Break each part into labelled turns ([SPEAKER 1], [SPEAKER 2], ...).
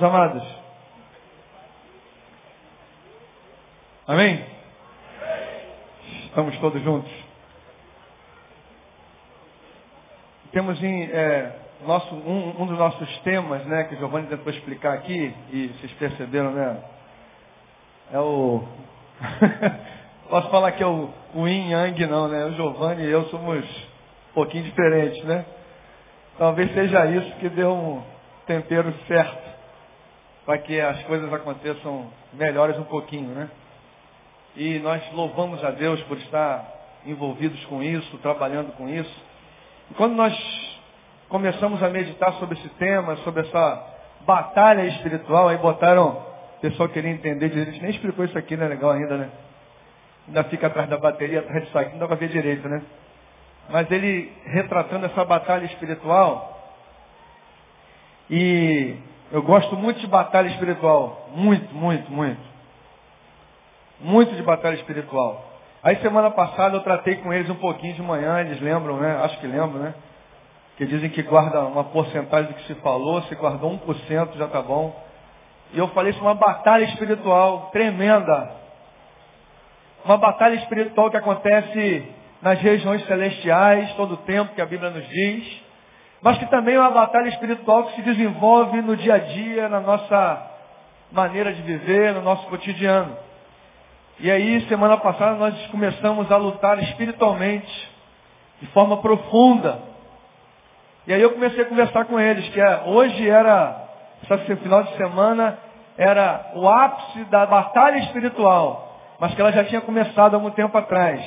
[SPEAKER 1] Meus amados. Amém? Estamos todos juntos. Temos em, é, nosso, um, um, dos nossos temas, né, que o Giovanni tentou explicar aqui, e vocês perceberam, né? É o. Posso falar que é o, o yin yang, não, né? O Giovanni e eu somos um pouquinho diferentes, né? Talvez seja isso que deu um tempero certo para que as coisas aconteçam melhores um pouquinho, né? E nós louvamos a Deus por estar envolvidos com isso, trabalhando com isso. E quando nós começamos a meditar sobre esse tema, sobre essa batalha espiritual, aí botaram, o pessoal queria entender, a gente nem explicou isso aqui, né? Legal ainda, né? Ainda fica atrás da bateria, atrás disso aqui, não dá para ver direito, né? Mas ele retratando essa batalha espiritual, e eu gosto muito de batalha espiritual. Muito, muito, muito. Muito de batalha espiritual. Aí semana passada eu tratei com eles um pouquinho de manhã, eles lembram, né? Acho que lembram, né? Que dizem que guarda uma porcentagem do que se falou, se guardou 1% já tá bom. E eu falei isso, uma batalha espiritual tremenda. Uma batalha espiritual que acontece nas regiões celestiais, todo o tempo que a Bíblia nos diz mas que também é uma batalha espiritual que se desenvolve no dia a dia, na nossa maneira de viver, no nosso cotidiano. E aí, semana passada, nós começamos a lutar espiritualmente, de forma profunda. E aí eu comecei a conversar com eles, que é, hoje era, esse final de semana, era o ápice da batalha espiritual, mas que ela já tinha começado há muito tempo atrás.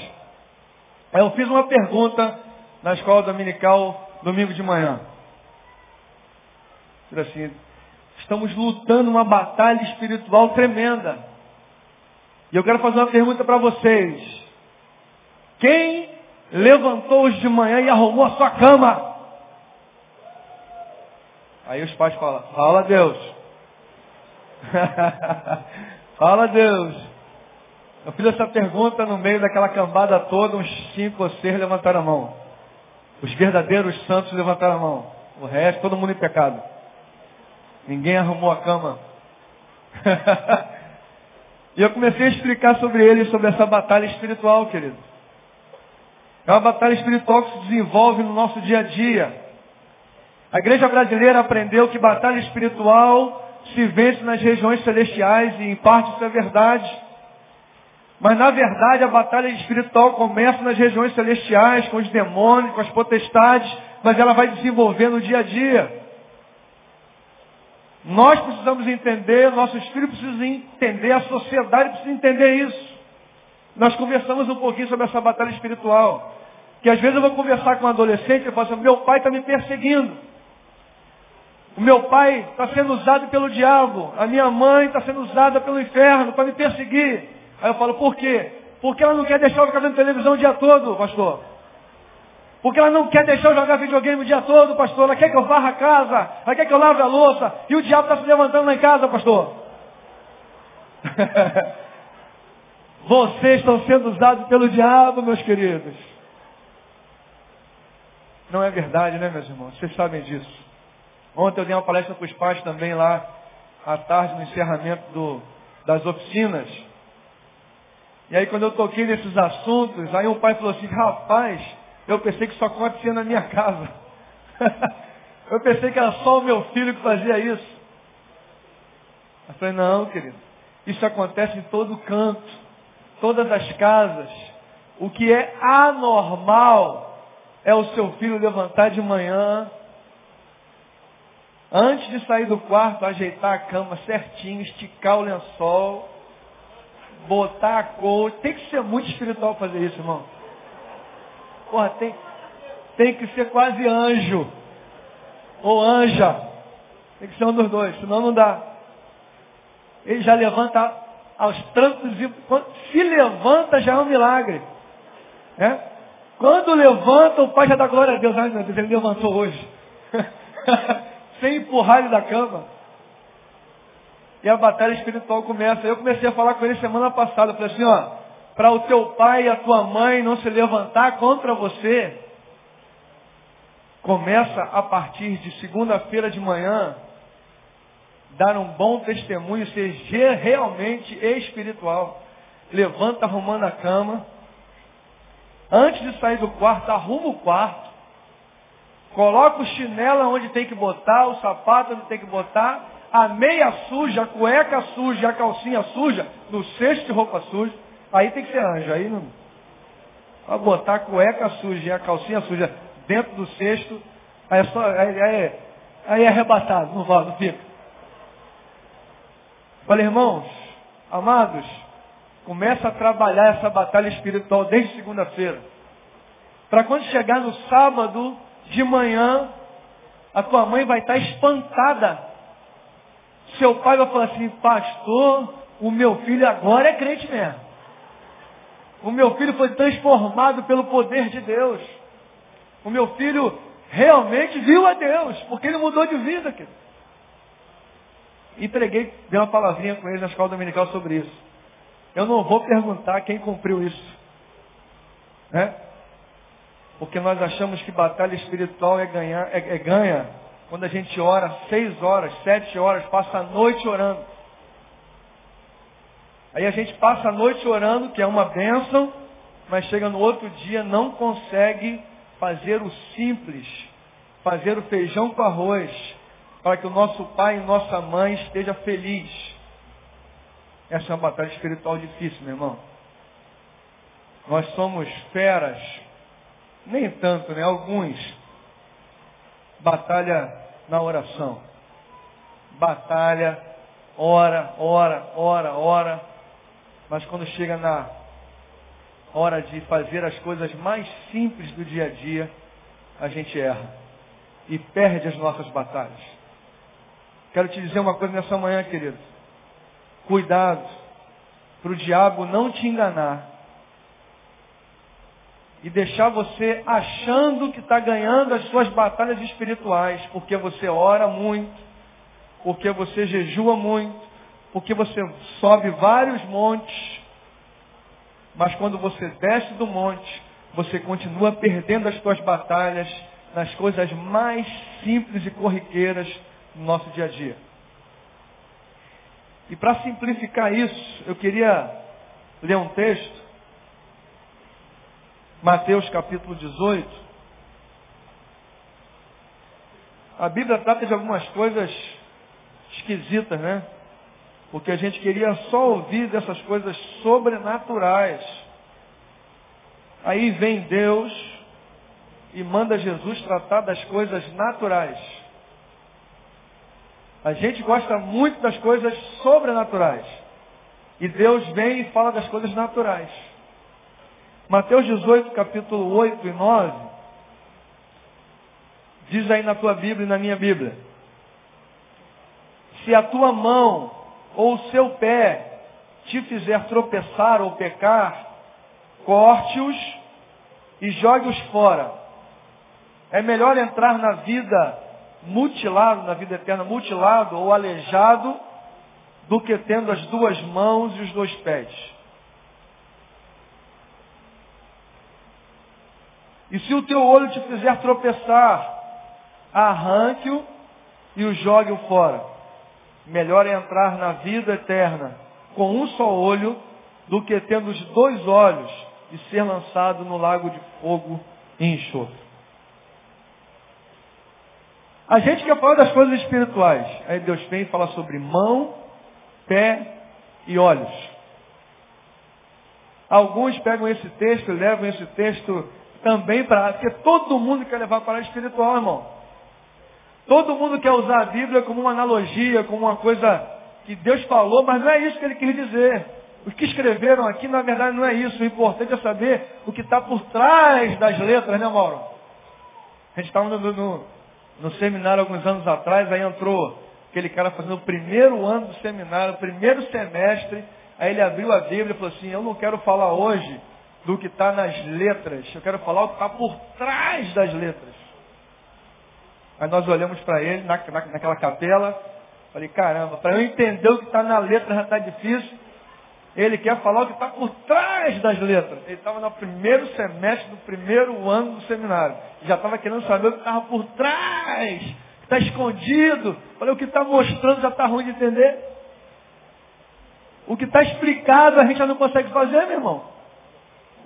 [SPEAKER 1] Aí eu fiz uma pergunta na escola dominical domingo de manhã. Assim, estamos lutando uma batalha espiritual tremenda. E eu quero fazer uma pergunta para vocês. Quem levantou hoje de manhã e arrumou a sua cama? Aí os pais falam, fala Deus. fala Deus. Eu fiz essa pergunta no meio daquela cambada toda, uns cinco ou seis levantaram a mão. Os verdadeiros santos levantaram a mão. O resto, todo mundo em pecado. Ninguém arrumou a cama. e eu comecei a explicar sobre ele, sobre essa batalha espiritual, querido. É uma batalha espiritual que se desenvolve no nosso dia a dia. A igreja brasileira aprendeu que batalha espiritual se vence nas regiões celestiais e em parte isso é verdade. Mas na verdade a batalha espiritual começa nas regiões celestiais, com os demônios, com as potestades, mas ela vai desenvolvendo no dia a dia. Nós precisamos entender, nossos filhos precisam entender, a sociedade precisa entender isso. Nós conversamos um pouquinho sobre essa batalha espiritual. Que às vezes eu vou conversar com um adolescente e falo assim, meu pai está me perseguindo. O meu pai está sendo usado pelo diabo. A minha mãe está sendo usada pelo inferno para me perseguir. Aí eu falo, por quê? Porque ela não quer deixar eu ficar vendo televisão o dia todo, pastor. Porque ela não quer deixar eu jogar videogame o dia todo, pastor. Ela quer que eu varra a casa. Ela quer que eu lave a louça. E o diabo está se levantando lá em casa, pastor. Vocês estão sendo usados pelo diabo, meus queridos. Não é verdade, né, meus irmãos? Vocês sabem disso. Ontem eu dei uma palestra para os pais também lá, à tarde, no encerramento do, das oficinas. E aí quando eu toquei nesses assuntos, aí um pai falou assim, rapaz, eu pensei que isso acontecia na minha casa. eu pensei que era só o meu filho que fazia isso. Eu falei, não, querido, isso acontece em todo canto, todas as casas. O que é anormal é o seu filho levantar de manhã, antes de sair do quarto, ajeitar a cama certinho, esticar o lençol, botar a cor. Tem que ser muito espiritual fazer isso, irmão. Porra, tem, tem que ser quase anjo. Ou anja. Tem que ser um dos dois, senão não dá. Ele já levanta aos trancos e se levanta já é um milagre. É? Quando levanta, o pai já dá glória a Deus. Ai meu Deus, ele levantou hoje. Sem empurrar ele da cama. E a batalha espiritual começa. Eu comecei a falar com ele semana passada. Eu falei assim, ó, para o teu pai e a tua mãe não se levantar contra você, começa a partir de segunda-feira de manhã, dar um bom testemunho, ser realmente espiritual. Levanta arrumando a cama. Antes de sair do quarto, arruma o quarto. Coloca o chinelo onde tem que botar, o sapato onde tem que botar, a meia suja, a cueca suja, a calcinha suja, no cesto de roupa suja. Aí tem que ser anjo. Aí não. Pra botar a cueca suja e a calcinha suja dentro do cesto, aí é, só, aí, aí, aí é arrebatado, não vai, não fica. Falei, irmãos, amados, começa a trabalhar essa batalha espiritual desde segunda-feira. Para quando chegar no sábado de manhã, a tua mãe vai estar espantada. Seu pai vai falar assim, pastor, o meu filho agora é crente mesmo. O meu filho foi transformado pelo poder de Deus. O meu filho realmente viu a Deus, porque ele mudou de vida. Querido. E preguei, dei uma palavrinha com ele na escola dominical sobre isso. Eu não vou perguntar quem cumpriu isso. Né? Porque nós achamos que batalha espiritual é, ganhar, é, é ganha quando a gente ora seis horas, sete horas, passa a noite orando. Aí a gente passa a noite orando, que é uma bênção, mas chega no outro dia não consegue fazer o simples, fazer o feijão com arroz, para que o nosso pai e nossa mãe esteja feliz. Essa é uma batalha espiritual difícil, meu irmão. Nós somos feras, nem tanto, né? Alguns. Batalha na oração. Batalha, ora, ora, ora, ora. Mas quando chega na hora de fazer as coisas mais simples do dia a dia, a gente erra e perde as nossas batalhas. Quero te dizer uma coisa nessa manhã, querido. Cuidado para o diabo não te enganar e deixar você achando que está ganhando as suas batalhas espirituais, porque você ora muito, porque você jejua muito, porque você sobe vários montes, mas quando você desce do monte, você continua perdendo as suas batalhas nas coisas mais simples e corriqueiras no nosso dia a dia. E para simplificar isso, eu queria ler um texto, Mateus capítulo 18. A Bíblia trata de algumas coisas esquisitas, né? Porque a gente queria só ouvir dessas coisas sobrenaturais. Aí vem Deus e manda Jesus tratar das coisas naturais. A gente gosta muito das coisas sobrenaturais. E Deus vem e fala das coisas naturais. Mateus 18, capítulo 8 e 9, diz aí na tua Bíblia e na minha Bíblia. Se a tua mão ou o seu pé te fizer tropeçar ou pecar, corte-os e jogue-os fora. É melhor entrar na vida mutilado, na vida eterna, mutilado ou aleijado, do que tendo as duas mãos e os dois pés. E se o teu olho te fizer tropeçar, arranque-o e o jogue-o fora. Melhor é entrar na vida eterna com um só olho do que tendo os dois olhos e ser lançado no lago de fogo e enxofre. A gente quer falar das coisas espirituais. Aí Deus vem e fala sobre mão, pé e olhos. Alguns pegam esse texto e levam esse texto também para. Porque todo mundo quer levar para a espiritual, irmão. Todo mundo quer usar a Bíblia como uma analogia, como uma coisa que Deus falou, mas não é isso que ele quis dizer. Os que escreveram aqui, na verdade, não é isso. O importante é saber o que está por trás das letras, né, Mauro? A gente estava no, no, no, seminário alguns anos atrás, aí entrou aquele cara fazendo o primeiro ano do seminário, o primeiro semestre, aí ele abriu a Bíblia e falou assim, eu não quero falar hoje do que está nas letras, eu quero falar o que está por trás das letras. Aí nós olhamos para ele na, na, naquela capela, falei, caramba, para eu entender o que está na letra já está difícil. Ele quer falar o que está por trás das letras. Ele estava no primeiro semestre do primeiro ano do seminário. Já estava querendo saber o que estava por trás, que está escondido. Falei, o que está mostrando já está ruim de entender. O que está explicado a gente já não consegue fazer, meu irmão.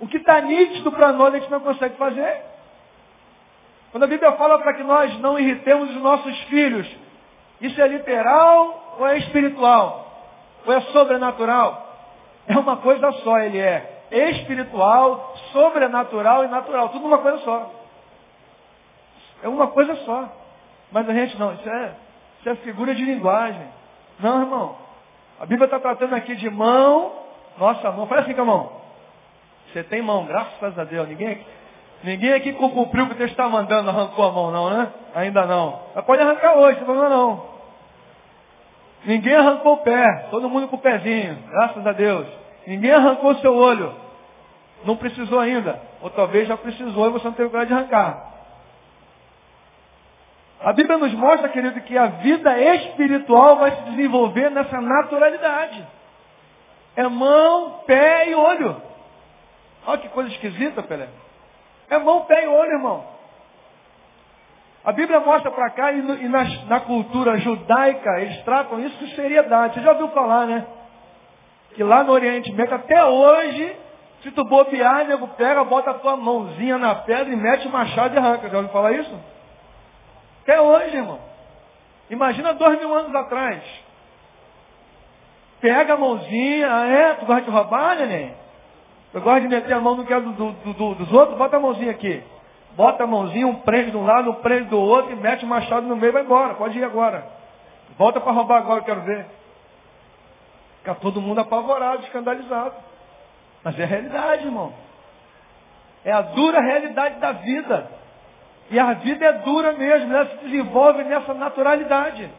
[SPEAKER 1] O que está nítido para nós a gente não consegue fazer. Quando a Bíblia fala para que nós não irritemos os nossos filhos, isso é literal ou é espiritual? Ou é sobrenatural? É uma coisa só, ele é espiritual, sobrenatural e natural. Tudo uma coisa só. É uma coisa só. Mas a gente não, isso é, isso é figura de linguagem. Não, irmão. A Bíblia está tratando aqui de mão, nossa mão. Faz assim com a mão. Você tem mão, graças a Deus. Ninguém, ninguém aqui cumpriu o que Deus está mandando, arrancou a mão, não, né? Ainda não. Mas pode arrancar hoje, não não. Ninguém arrancou o pé, todo mundo com o pezinho, graças a Deus. Ninguém arrancou o seu olho. Não precisou ainda. Ou talvez já precisou e você não teve coragem de arrancar. A Bíblia nos mostra, querido, que a vida espiritual vai se desenvolver nessa naturalidade. É mão, pé e olho. Olha que coisa esquisita, Pelé. É mão, pé e olho, irmão. A Bíblia mostra para cá e, no, e na, na, cultura judaica eles tratam isso com seriedade. Você já ouviu falar, né? Que lá no Oriente Médio, até hoje, se tu bobear, nego pega, bota a tua mãozinha na pedra e mete o machado e arranca. Já ouviu falar isso? Até hoje, irmão. Imagina dois mil anos atrás. Pega a mãozinha, é? Tu gosta de roubar, neném? Tu gosta de meter a mão no que é do, do, do, dos outros? Bota a mãozinha aqui. Bota a mãozinha, um prende de um lado, um prende do outro e mete o machado no meio e vai embora. Pode ir agora. Volta para roubar agora, eu quero ver. Fica todo mundo apavorado, escandalizado. Mas é a realidade, irmão. É a dura realidade da vida. E a vida é dura mesmo, ela se desenvolve nessa naturalidade.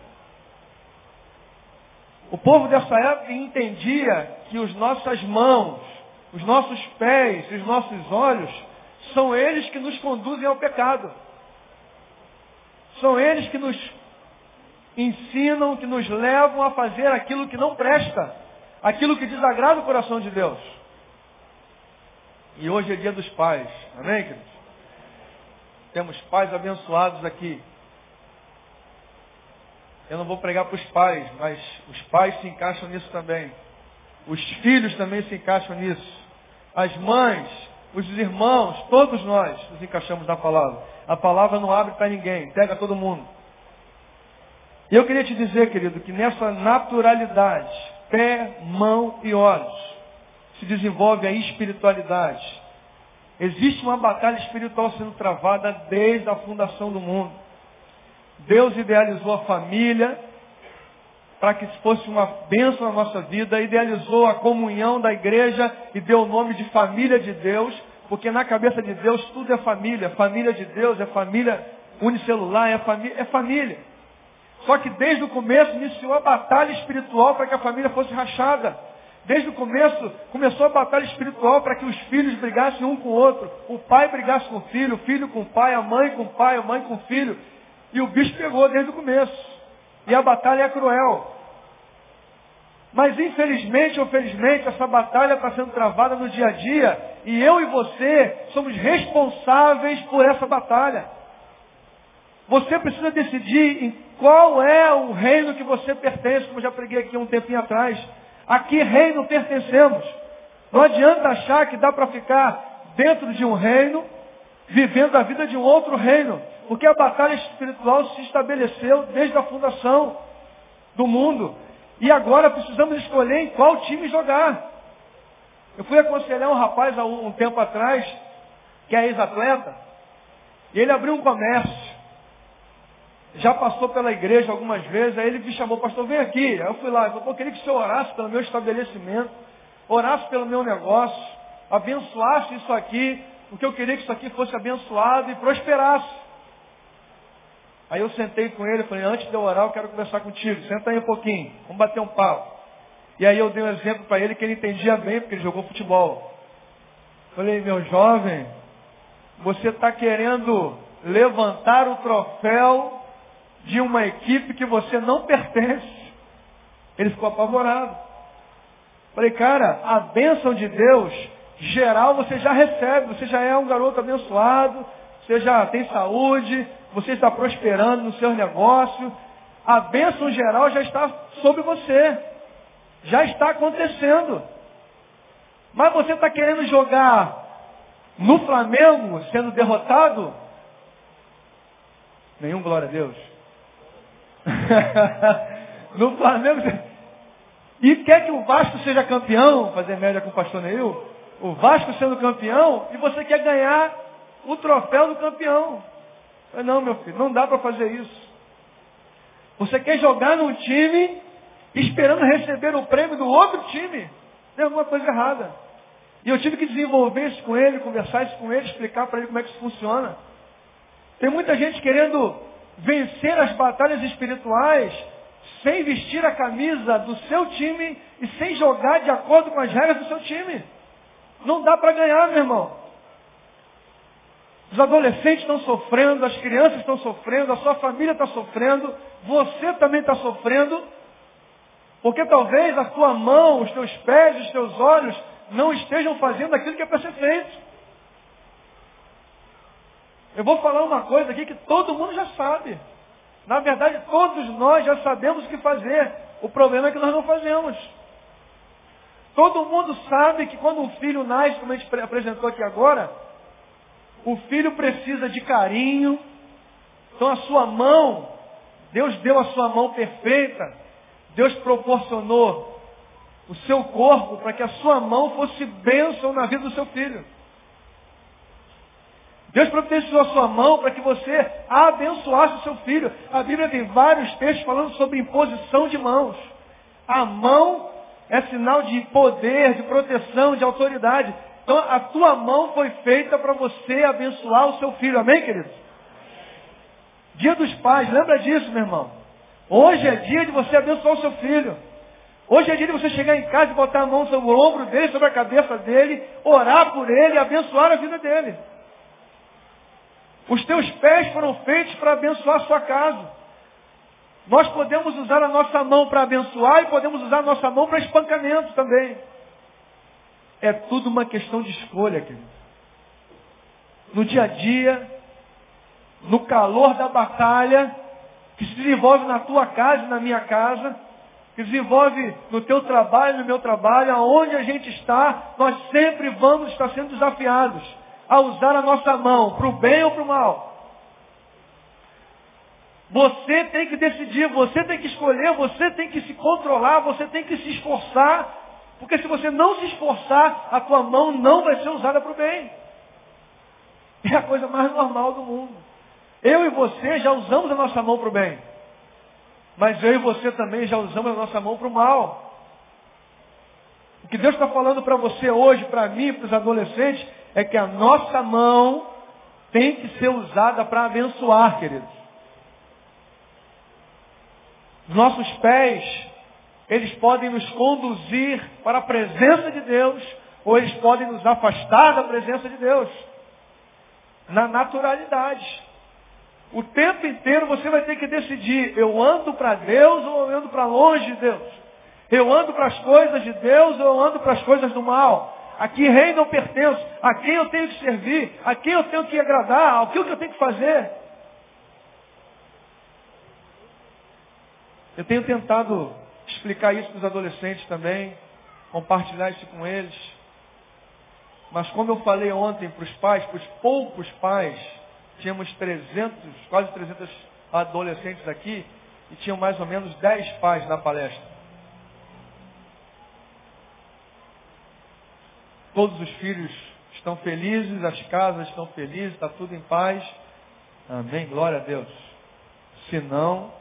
[SPEAKER 1] O povo dessa época entendia que as nossas mãos, os nossos pés, os nossos olhos, são eles que nos conduzem ao pecado. São eles que nos ensinam, que nos levam a fazer aquilo que não presta, aquilo que desagrada o coração de Deus. E hoje é dia dos pais, amém, queridos? Temos pais abençoados aqui. Eu não vou pregar para os pais, mas os pais se encaixam nisso também. Os filhos também se encaixam nisso. As mães, os irmãos, todos nós nos encaixamos na palavra. A palavra não abre para ninguém, pega todo mundo. E eu queria te dizer, querido, que nessa naturalidade, pé, mão e olhos, se desenvolve a espiritualidade. Existe uma batalha espiritual sendo travada desde a fundação do mundo. Deus idealizou a família para que fosse uma bênção na nossa vida, idealizou a comunhão da igreja e deu o nome de família de Deus, porque na cabeça de Deus tudo é família. Família de Deus é família unicelular, é família. É família. Só que desde o começo iniciou a batalha espiritual para que a família fosse rachada. Desde o começo, começou a batalha espiritual para que os filhos brigassem um com o outro. O pai brigasse com o filho, o filho com o pai, a mãe com o pai, a mãe com o filho. E o bicho pegou desde o começo. E a batalha é cruel. Mas infelizmente ou felizmente, essa batalha está sendo travada no dia a dia. E eu e você somos responsáveis por essa batalha. Você precisa decidir em qual é o reino que você pertence, como já preguei aqui um tempinho atrás. A que reino pertencemos? Não adianta achar que dá para ficar dentro de um reino, vivendo a vida de um outro reino. Porque a batalha espiritual se estabeleceu desde a fundação do mundo. E agora precisamos escolher em qual time jogar. Eu fui aconselhar um rapaz há um tempo atrás, que é ex-atleta, e ele abriu um comércio já passou pela igreja algumas vezes, aí ele me chamou, pastor, vem aqui. Aí eu fui lá, eu, falei, queria que o senhor orasse pelo meu estabelecimento, orasse pelo meu negócio, abençoasse isso aqui, porque eu queria que isso aqui fosse abençoado e prosperasse. Aí eu sentei com ele, falei, antes de eu orar, eu quero conversar contigo, senta aí um pouquinho, vamos bater um papo. E aí eu dei um exemplo para ele que ele entendia bem, porque ele jogou futebol. Falei, meu jovem, você está querendo levantar o troféu de uma equipe que você não pertence. Ele ficou apavorado. Falei, cara, a bênção de Deus, geral, você já recebe. Você já é um garoto abençoado, você já tem saúde, você está prosperando no seu negócio, a bênção geral já está sobre você. Já está acontecendo. Mas você está querendo jogar no Flamengo sendo derrotado? Nenhum glória a Deus. no Flamengo. E quer que o Vasco seja campeão, fazer média com o pastor Neil, o Vasco sendo campeão, e você quer ganhar o troféu do campeão. Não, meu filho, não dá para fazer isso. Você quer jogar num time esperando receber o prêmio do outro time. Tem alguma coisa errada. E eu tive que desenvolver isso com ele, conversar isso com ele, explicar para ele como é que isso funciona. Tem muita gente querendo vencer as batalhas espirituais sem vestir a camisa do seu time e sem jogar de acordo com as regras do seu time. Não dá para ganhar, meu irmão. Os adolescentes estão sofrendo, as crianças estão sofrendo, a sua família está sofrendo, você também está sofrendo, porque talvez a tua mão, os teus pés, os teus olhos não estejam fazendo aquilo que é para ser feito. Eu vou falar uma coisa aqui que todo mundo já sabe. Na verdade, todos nós já sabemos o que fazer. O problema é que nós não fazemos. Todo mundo sabe que quando um filho nasce, como a gente apresentou aqui agora, o filho precisa de carinho. Então a sua mão, Deus deu a sua mão perfeita. Deus proporcionou o seu corpo para que a sua mão fosse bênção na vida do seu filho. Deus providenciou a sua mão para que você abençoasse o seu filho. A Bíblia tem vários textos falando sobre imposição de mãos. A mão é sinal de poder, de proteção, de autoridade. Então a tua mão foi feita para você abençoar o seu filho. Amém, queridos? Dia dos pais, lembra disso, meu irmão. Hoje é dia de você abençoar o seu filho. Hoje é dia de você chegar em casa e botar a mão sobre o ombro dele, sobre a cabeça dele, orar por ele e abençoar a vida dele. Os teus pés foram feitos para abençoar a sua casa. Nós podemos usar a nossa mão para abençoar e podemos usar a nossa mão para espancamento também. É tudo uma questão de escolha, querido. No dia a dia, no calor da batalha, que se desenvolve na tua casa e na minha casa, que se desenvolve no teu trabalho, no meu trabalho, aonde a gente está, nós sempre vamos estar sendo desafiados a usar a nossa mão para o bem ou para o mal. Você tem que decidir, você tem que escolher, você tem que se controlar, você tem que se esforçar, porque se você não se esforçar, a tua mão não vai ser usada para o bem. É a coisa mais normal do mundo. Eu e você já usamos a nossa mão para o bem. Mas eu e você também já usamos a nossa mão para o mal. O que Deus está falando para você hoje, para mim, para os adolescentes, é que a nossa mão tem que ser usada para abençoar, queridos. Nossos pés, eles podem nos conduzir para a presença de Deus, ou eles podem nos afastar da presença de Deus. Na naturalidade. O tempo inteiro você vai ter que decidir, eu ando para Deus ou eu ando para longe de Deus? Eu ando para as coisas de Deus ou eu ando para as coisas do mal? A que reino eu pertenço? A quem eu tenho que servir? A quem eu tenho que agradar? O que eu tenho que fazer? Eu tenho tentado explicar isso para os adolescentes também, compartilhar isso com eles. Mas como eu falei ontem para os pais, para os poucos pais, tínhamos 300, quase 300 adolescentes aqui, e tinham mais ou menos 10 pais na palestra. Todos os filhos estão felizes, as casas estão felizes, está tudo em paz. Amém, glória a Deus. Se não,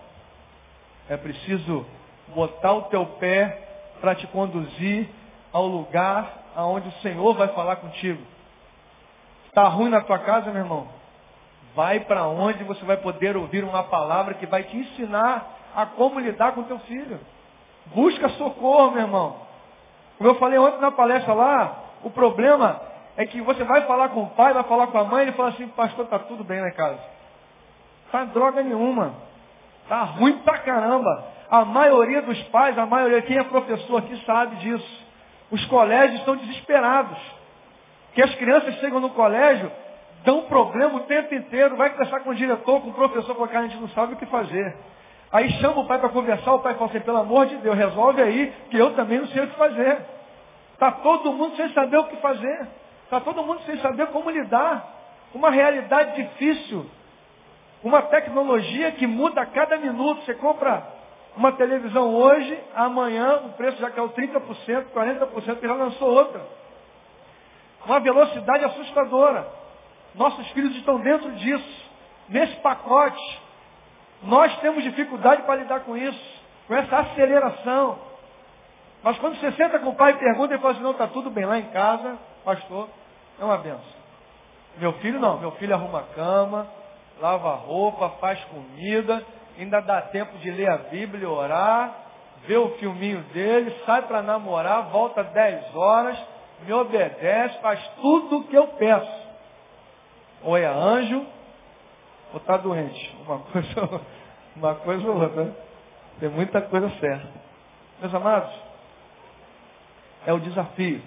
[SPEAKER 1] é preciso botar o teu pé para te conduzir ao lugar aonde o Senhor vai falar contigo. Está ruim na tua casa, meu irmão? Vai para onde você vai poder ouvir uma palavra que vai te ensinar a como lidar com teu filho. Busca socorro, meu irmão. Como eu falei ontem na palestra lá, o problema é que você vai falar com o pai, vai falar com a mãe, ele fala assim, pastor, está tudo bem na casa. Tá droga nenhuma. Tá ruim pra caramba. A maioria dos pais, a maioria, quem é professor aqui sabe disso. Os colégios estão desesperados. Que as crianças chegam no colégio dão problema o tempo inteiro, vai conversar com o diretor, com o professor, porque a gente não sabe o que fazer. Aí chama o pai para conversar, o pai fala assim, pelo amor de Deus, resolve aí, que eu também não sei o que fazer. Está todo mundo sem saber o que fazer. Está todo mundo sem saber como lidar. Uma realidade difícil. Uma tecnologia que muda a cada minuto. Você compra uma televisão hoje, amanhã o preço já caiu 30%, 40%, porque já lançou outra. Uma velocidade assustadora. Nossos filhos estão dentro disso, nesse pacote. Nós temos dificuldade para lidar com isso, com essa aceleração. Mas quando você senta com o pai e pergunta, ele fala assim, não, está tudo bem lá em casa, pastor, é uma benção. Meu filho não, meu filho arruma a cama, lava roupa, faz comida, ainda dá tempo de ler a Bíblia, orar, ver o filminho dele, sai para namorar, volta 10 horas, me obedece, faz tudo o que eu peço. Ou é anjo, ou está doente. Uma coisa, uma coisa ou outra. Né? Tem muita coisa certa. Meus amados, é o desafio.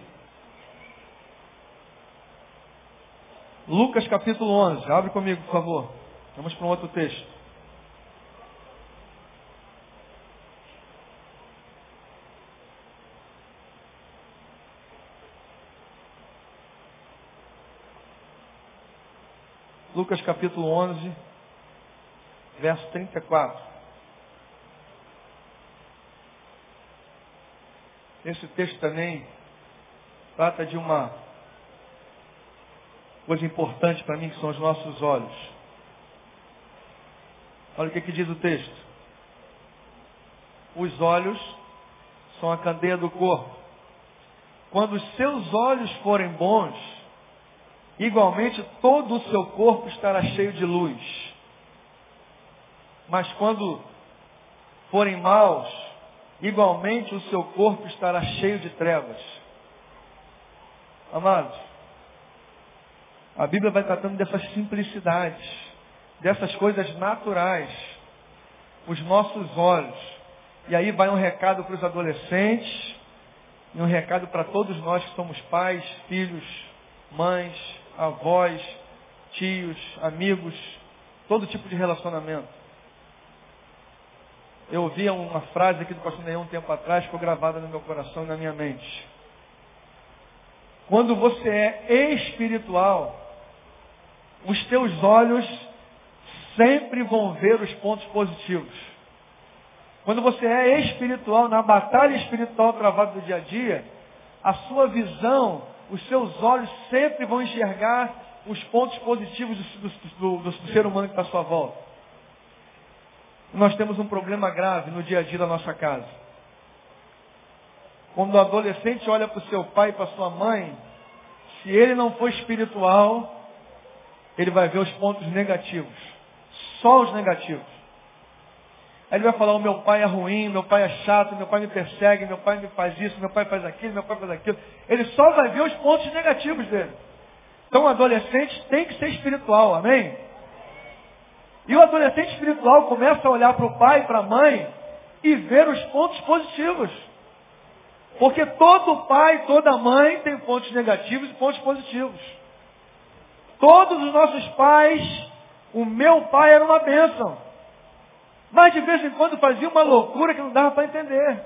[SPEAKER 1] Lucas capítulo 11. Abre comigo, por favor. Vamos para um outro texto. Lucas capítulo 11, verso 34. Esse texto também trata de uma coisa importante para mim, que são os nossos olhos. Olha o que, que diz o texto. Os olhos são a candeia do corpo. Quando os seus olhos forem bons, igualmente todo o seu corpo estará cheio de luz. Mas quando forem maus, igualmente o seu corpo estará cheio de trevas. Amados, a Bíblia vai tratando dessas simplicidades, dessas coisas naturais, os nossos olhos. E aí vai um recado para os adolescentes, e um recado para todos nós que somos pais, filhos, mães, avós, tios, amigos, todo tipo de relacionamento. Eu ouvia uma frase aqui do pastor Neão um tempo atrás, ficou gravada no meu coração e na minha mente. Quando você é espiritual, os teus olhos sempre vão ver os pontos positivos. Quando você é espiritual, na batalha espiritual travada do dia a dia, a sua visão os seus olhos sempre vão enxergar os pontos positivos do, do, do, do ser humano que está à sua volta. Nós temos um problema grave no dia a dia da nossa casa. Quando o adolescente olha para o seu pai e para sua mãe, se ele não for espiritual, ele vai ver os pontos negativos. Só os negativos. Aí ele vai falar, o meu pai é ruim, meu pai é chato, meu pai me persegue, meu pai me faz isso, meu pai faz aquilo, meu pai faz aquilo. Ele só vai ver os pontos negativos dele. Então o adolescente tem que ser espiritual, amém? E o adolescente espiritual começa a olhar para o pai para a mãe e ver os pontos positivos. Porque todo pai, toda mãe tem pontos negativos e pontos positivos. Todos os nossos pais, o meu pai era uma bênção. Mas de vez em quando fazia uma loucura que não dava para entender.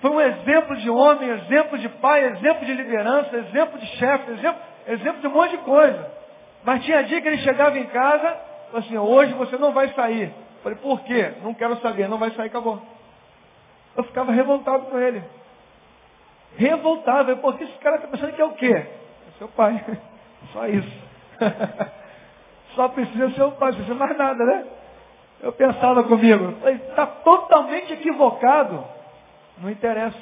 [SPEAKER 1] Foi um exemplo de homem, exemplo de pai, exemplo de liderança, exemplo de chefe, exemplo, exemplo de um monte de coisa. Mas tinha dia que ele chegava em casa, falou assim, hoje você não vai sair. Eu falei, por quê? Não quero saber, não vai sair, acabou. Eu ficava revoltado com ele. Revoltado, porque esse cara está pensando que é o quê? É seu pai. Só isso. Só precisa ser o pai, não precisa mais nada, né? Eu pensava comigo, está totalmente equivocado. Não interessa.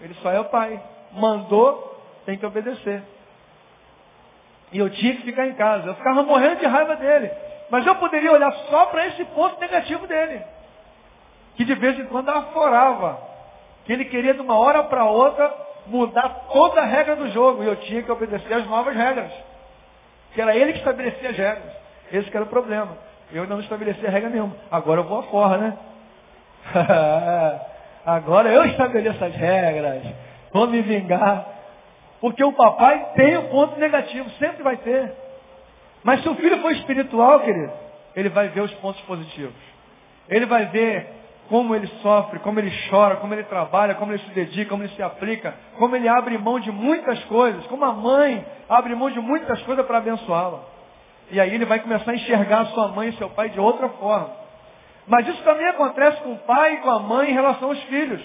[SPEAKER 1] Ele só é o pai. Mandou, tem que obedecer. E eu tinha que ficar em casa. Eu ficava morrendo de raiva dele. Mas eu poderia olhar só para esse ponto negativo dele. Que de vez em quando aforava. Que ele queria de uma hora para outra mudar toda a regra do jogo. E eu tinha que obedecer as novas regras. Que era ele que estabelecia as regras. Esse que era o problema. Eu não estabeleci regra nenhuma. Agora eu vou a forra, né? Agora eu estabeleço as regras. Vou me vingar. Porque o papai tem o ponto negativo, sempre vai ter. Mas se o filho for espiritual, querido, ele vai ver os pontos positivos. Ele vai ver como ele sofre, como ele chora, como ele trabalha, como ele se dedica, como ele se aplica, como ele abre mão de muitas coisas, como a mãe abre mão de muitas coisas para abençoá-la. E aí ele vai começar a enxergar sua mãe e seu pai de outra forma. Mas isso também acontece com o pai e com a mãe em relação aos filhos.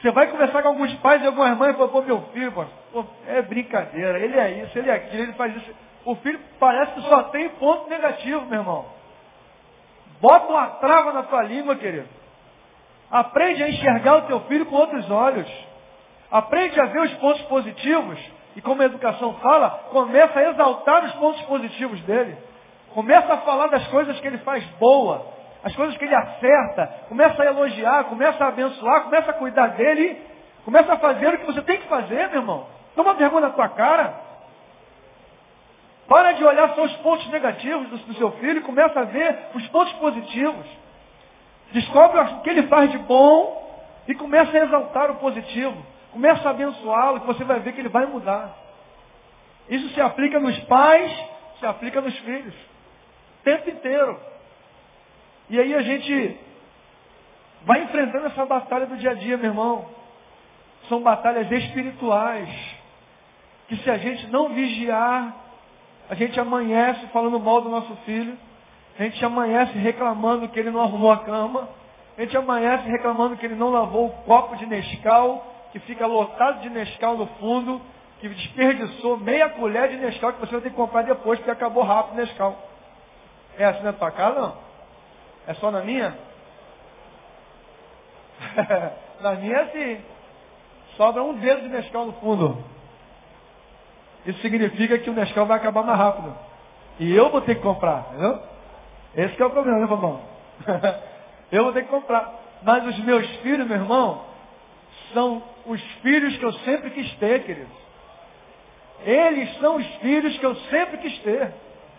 [SPEAKER 1] Você vai conversar com alguns pais e algumas mães e fala, pô, meu filho, pô, é brincadeira, ele é isso, ele é aquilo, ele faz isso. O filho parece que só tem ponto negativo, meu irmão. Bota uma trava na tua língua, querido. Aprende a enxergar o teu filho com outros olhos. Aprende a ver os pontos positivos. E como a educação fala, começa a exaltar os pontos positivos dele. Começa a falar das coisas que ele faz boa, as coisas que ele acerta. Começa a elogiar, começa a abençoar, começa a cuidar dele. Começa a fazer o que você tem que fazer, meu irmão. Toma vergonha na tua cara. Para de olhar só os pontos negativos do, seu filho e começa a ver os pontos positivos. Descobre o que ele faz de bom e começa a exaltar o positivo. Começa a abençoá-lo que você vai ver que ele vai mudar. Isso se aplica nos pais, se aplica nos filhos. O tempo inteiro. E aí a gente vai enfrentando essa batalha do dia a dia, meu irmão. São batalhas espirituais. Que se a gente não vigiar, a gente amanhece falando mal do nosso filho. A gente amanhece reclamando que ele não arrumou a cama. A gente amanhece reclamando que ele não lavou o copo de Nescau, que fica lotado de Nescau no fundo, que desperdiçou meia colher de Nescau que você vai ter que comprar depois, porque acabou rápido o Nescau. É assim na tua casa, não? É só na minha? na minha assim. Sobra um dedo de Nescau no fundo. Isso significa que o Nescau vai acabar mais rápido. E eu vou ter que comprar, entendeu? Esse é o problema, né, Fabão? eu vou ter que comprar. Mas os meus filhos, meu irmão, são os filhos que eu sempre quis ter, queridos. Eles são os filhos que eu sempre quis ter.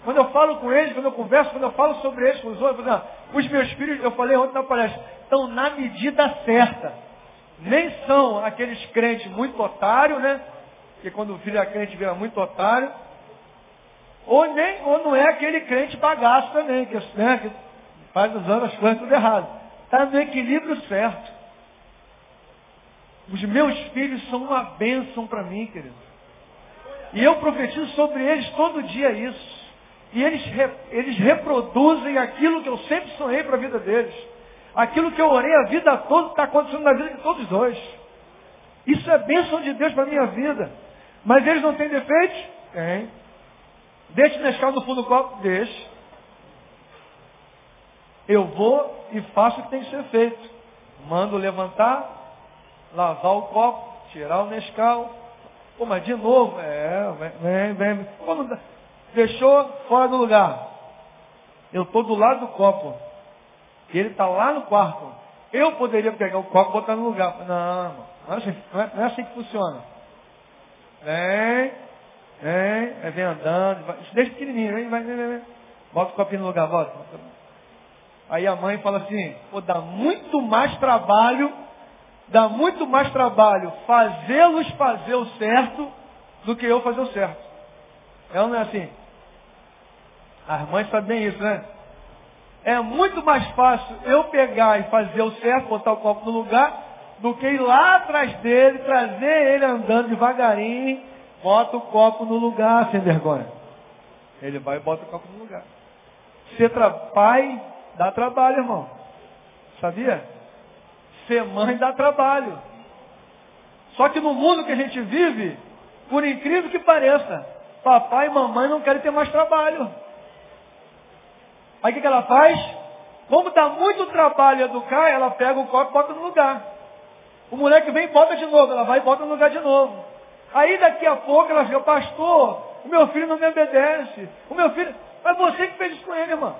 [SPEAKER 1] Quando eu falo com eles, quando eu converso, quando eu falo sobre eles com os outros, os meus filhos, eu falei ontem na palestra, estão na medida certa. Nem são aqueles crentes muito otários, né? porque quando o filho é crente vira muito otário, ou, nem, ou não é aquele crente bagaço também, que, né, que faz usando as coisas tudo errado. Está no equilíbrio certo. Os meus filhos são uma bênção para mim, querido. E eu profetizo sobre eles todo dia isso. E eles, eles reproduzem aquilo que eu sempre sonhei para a vida deles. Aquilo que eu orei a vida toda está acontecendo na vida de todos dois. Isso é bênção de Deus para a minha vida. Mas eles não têm defeitos? Tem. Deixe Nescau no fundo do copo? Deixe. Eu vou e faço o que tem que ser feito. Mando levantar, lavar o copo, tirar o Nescau. Pô, mas de novo, é, vem, vem, vem. Deixou fora do lugar. Eu estou do lado do copo. E ele está lá no quarto. Eu poderia pegar o copo e botar no lugar. Não, não é assim, não é, não é assim que funciona. Vem, vem, vem andando, vai, deixa pequenininho, vem, vem, vem, Bota o copinho no lugar, volta. Aí a mãe fala assim, pô, dá muito mais trabalho, dá muito mais trabalho fazê-los fazer o certo do que eu fazer o certo. É ou não é assim? As mães sabem bem isso, né? É muito mais fácil eu pegar e fazer o certo, botar o copo no lugar, do que ir lá atrás dele, trazer ele andando devagarinho, bota o copo no lugar, sem vergonha. Ele vai e bota o copo no lugar. Ser pai dá trabalho, irmão. Sabia? Ser mãe dá trabalho. Só que no mundo que a gente vive, por incrível que pareça, papai e mamãe não querem ter mais trabalho. Aí o que, que ela faz? Como dá muito trabalho educar, ela pega o copo e bota no lugar. O moleque vem e bota de novo, ela vai e bota no lugar de novo. Aí daqui a pouco ela fica, pastor, o meu filho não me obedece. O meu filho. Mas você que fez isso com ele, irmão.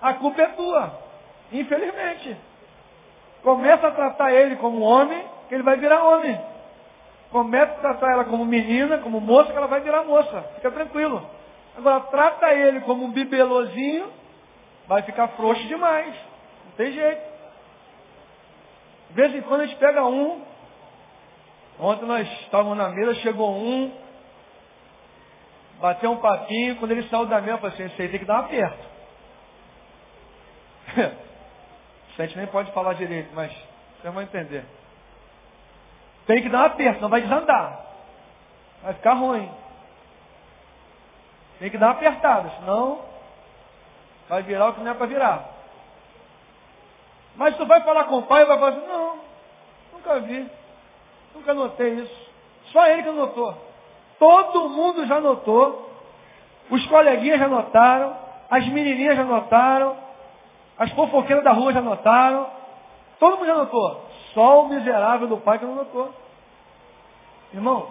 [SPEAKER 1] A culpa é tua. Infelizmente. Começa a tratar ele como homem, que ele vai virar homem. Começa a tratar ela como menina, como moça, que ela vai virar moça. Fica tranquilo. Agora, trata ele como um bibelozinho, vai ficar frouxo demais. Não tem jeito. De vez em quando a gente pega um, Ontem nós estávamos na mesa, chegou um, bateu um papinho, quando ele saiu da mesa, eu falei assim, esse aí tem que dar um aperto. a gente nem pode falar direito, mas vocês vão entender. Tem que dar um aperto, não vai desandar. Vai ficar ruim. Tem que dar uma apertada, senão vai virar o que não é para virar. Mas tu vai falar com o pai e vai falar assim, não, nunca vi. Nunca notei isso. Só ele que notou. Todo mundo já notou. Os coleguinhas já notaram. As menininhas já notaram. As fofoqueiras da rua já notaram. Todo mundo já notou. Só o miserável do pai que não notou. Irmão,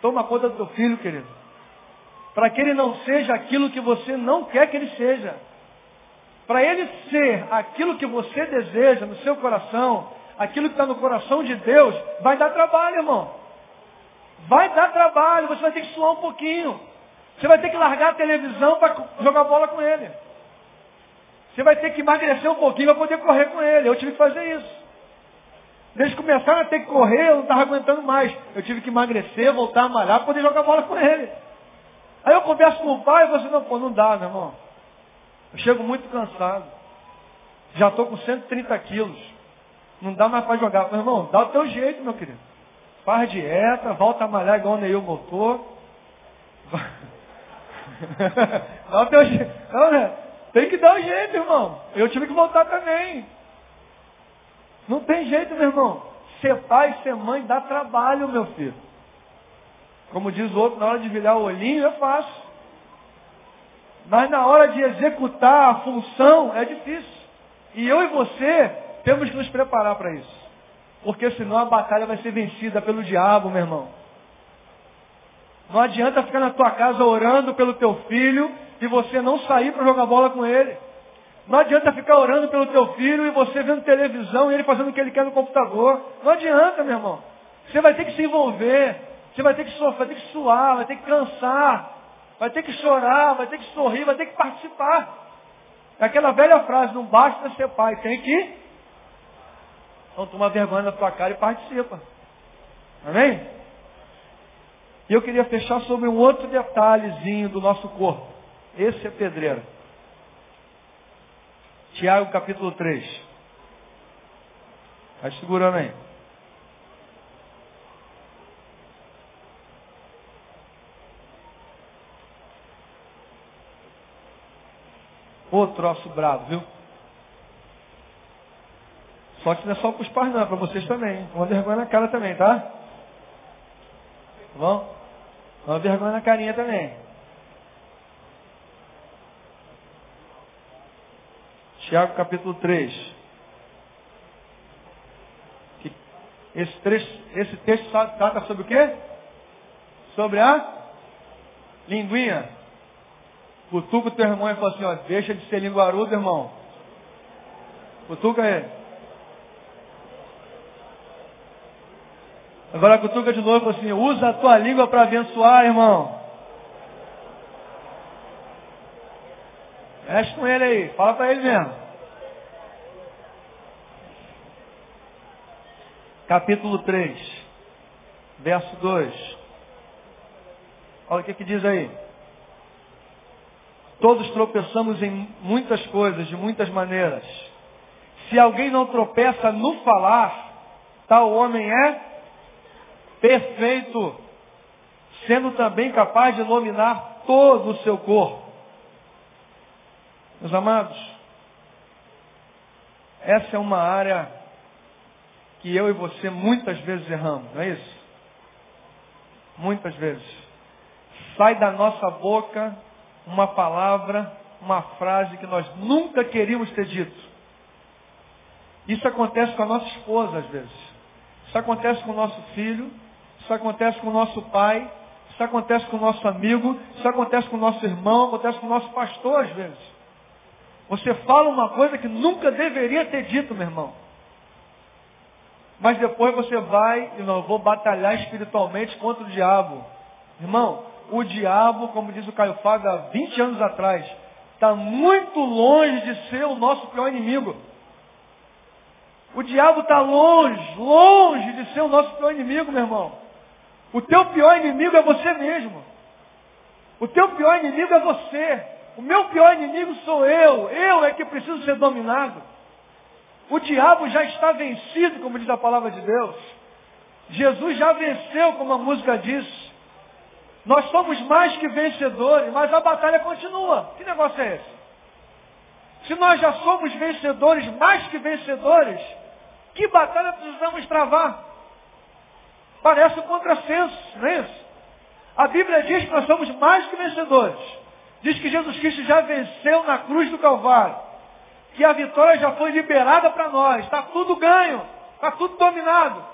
[SPEAKER 1] toma conta do teu filho, querido. Para que ele não seja aquilo que você não quer que ele seja. Para ele ser aquilo que você deseja no seu coração, aquilo que está no coração de Deus, vai dar trabalho, irmão. Vai dar trabalho, você vai ter que suar um pouquinho. Você vai ter que largar a televisão para jogar bola com ele. Você vai ter que emagrecer um pouquinho para poder correr com ele. Eu tive que fazer isso. Que começaram a ter que correr, eu não estava aguentando mais. Eu tive que emagrecer, voltar a malhar para poder jogar bola com ele. Aí eu converso com o pai e você, não, pô, não dá, meu irmão. Eu chego muito cansado. Já estou com 130 quilos. Não dá mais para jogar. Meu irmão, dá o teu jeito, meu querido. Faz dieta, volta a malhar igual o Neil voltou. dá o teu jeito. Não, né? Tem que dar jeito, irmão. Eu tive que voltar também. Não tem jeito, meu irmão. Ser pai, ser mãe, dá trabalho, meu filho. Como diz o outro, na hora de virar o olhinho é fácil. Mas na hora de executar a função é difícil. E eu e você temos que nos preparar para isso. Porque senão a batalha vai ser vencida pelo diabo, meu irmão. Não adianta ficar na tua casa orando pelo teu filho e você não sair para jogar bola com ele. Não adianta ficar orando pelo teu filho e você vendo televisão e ele fazendo o que ele quer no computador. Não adianta, meu irmão. Você vai ter que se envolver. Você vai ter que sofrer, vai ter que suar, vai ter que cansar. Vai ter que chorar, vai ter que sorrir, vai ter que participar. É aquela velha frase, não basta ser pai, tem que então toma vergonha na tua cara e participa. Amém? E eu queria fechar sobre um outro detalhezinho do nosso corpo. Esse é pedreiro. Tiago capítulo 3. Vai segurando aí. Ô troço bravo, viu? Só que não é só para os pais não, é para vocês também. Uma vergonha na cara também, tá? Tá bom? Uma vergonha na carinha também. Tiago capítulo 3. Esse, trecho, esse texto trata sobre o quê? Sobre a linguinha. Cutuca o teu irmão e fala assim, ó, deixa de ser linguarudo, irmão. Cutuca ele. Agora cutuca de novo assim, usa a tua língua para abençoar, irmão. Mexe com ele aí, fala para ele mesmo. Capítulo 3, verso 2. Olha o que, que diz aí. Todos tropeçamos em muitas coisas, de muitas maneiras. Se alguém não tropeça no falar, tal homem é perfeito, sendo também capaz de dominar todo o seu corpo. Meus amados, essa é uma área que eu e você muitas vezes erramos, não é isso? Muitas vezes. Sai da nossa boca uma palavra, uma frase que nós nunca queríamos ter dito. Isso acontece com a nossa esposa às vezes. Isso acontece com o nosso filho, isso acontece com o nosso pai, isso acontece com o nosso amigo, isso acontece com o nosso irmão, acontece com o nosso pastor às vezes. Você fala uma coisa que nunca deveria ter dito, meu irmão. Mas depois você vai e não vou batalhar espiritualmente contra o diabo. Irmão, o diabo, como diz o Caio Fábio há 20 anos atrás, está muito longe de ser o nosso pior inimigo. O diabo está longe, longe de ser o nosso pior inimigo, meu irmão. O teu pior inimigo é você mesmo. O teu pior inimigo é você. O meu pior inimigo sou eu. Eu é que preciso ser dominado. O diabo já está vencido, como diz a palavra de Deus. Jesus já venceu, como a música diz. Nós somos mais que vencedores, mas a batalha continua. Que negócio é esse? Se nós já somos vencedores, mais que vencedores, que batalha precisamos travar? Parece um contrassenso, não é isso? A Bíblia diz que nós somos mais que vencedores. Diz que Jesus Cristo já venceu na cruz do Calvário. Que a vitória já foi liberada para nós. Está tudo ganho. Está tudo dominado.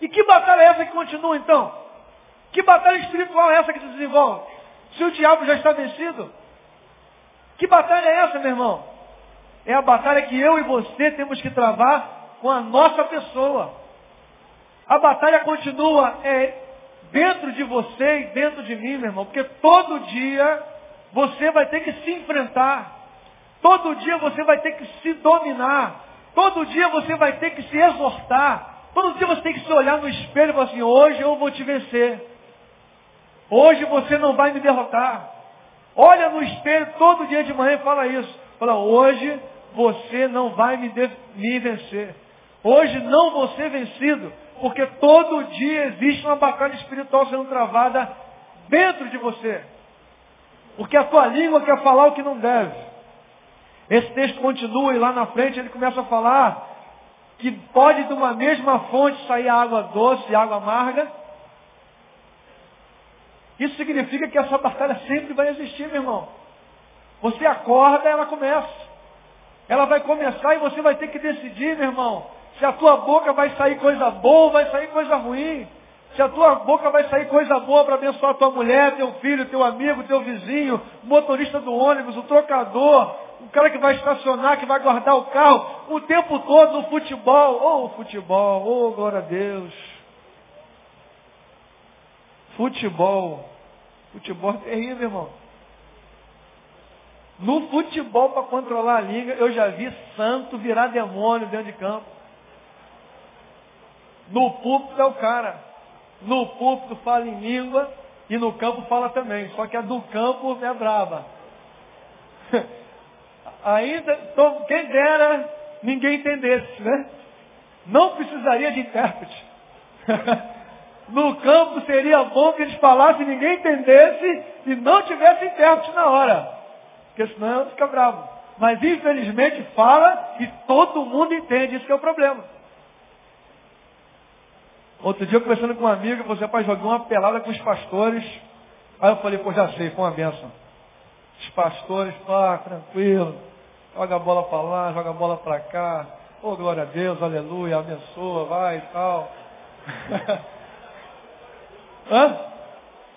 [SPEAKER 1] E que batalha é essa que continua então? Que batalha espiritual é essa que se desenvolve? Se o diabo já está vencido? Que batalha é essa, meu irmão? É a batalha que eu e você temos que travar com a nossa pessoa. A batalha continua é dentro de você e dentro de mim, meu irmão, porque todo dia você vai ter que se enfrentar. Todo dia você vai ter que se dominar. Todo dia você vai ter que se exortar. Todo dia você tem que se olhar no espelho e falar assim, hoje eu vou te vencer. Hoje você não vai me derrotar. Olha no espelho todo dia de manhã e fala isso. Fala, hoje você não vai me, me vencer. Hoje não vou ser vencido. Porque todo dia existe uma batalha espiritual sendo travada dentro de você. Porque a tua língua quer falar o que não deve. Esse texto continua e lá na frente ele começa a falar que pode de uma mesma fonte sair água doce e água amarga. Isso significa que essa batalha sempre vai existir, meu irmão. Você acorda, ela começa. Ela vai começar e você vai ter que decidir, meu irmão, se a tua boca vai sair coisa boa vai sair coisa ruim. Se a tua boca vai sair coisa boa para abençoar tua mulher, teu filho, teu amigo, teu vizinho, o motorista do ônibus, o trocador, o cara que vai estacionar, que vai guardar o carro, o tempo todo no futebol. Oh, futebol, oh, glória a Deus. Futebol. Futebol é terrível, irmão. No futebol, para controlar a liga, eu já vi santo virar demônio dentro de campo. No púlpito é o cara. No púlpito fala em língua e no campo fala também. Só que a do campo é brava. Ainda, quem dera ninguém entendesse, né? Não precisaria de intérprete. no campo seria bom que eles falassem, ninguém entendesse e não tivesse intérprete na hora. Porque senão fica bravo. Mas infelizmente fala e todo mundo entende, isso que é o problema. Outro dia conversando com um amigo, você para jogar uma pelada com os pastores. Aí eu falei, pô, já sei, foi uma benção. Os pastores, pá, tranquilo. Joga a bola para lá, joga a bola para cá. Oh, glória a Deus, aleluia, abençoa, vai e tal. Hã?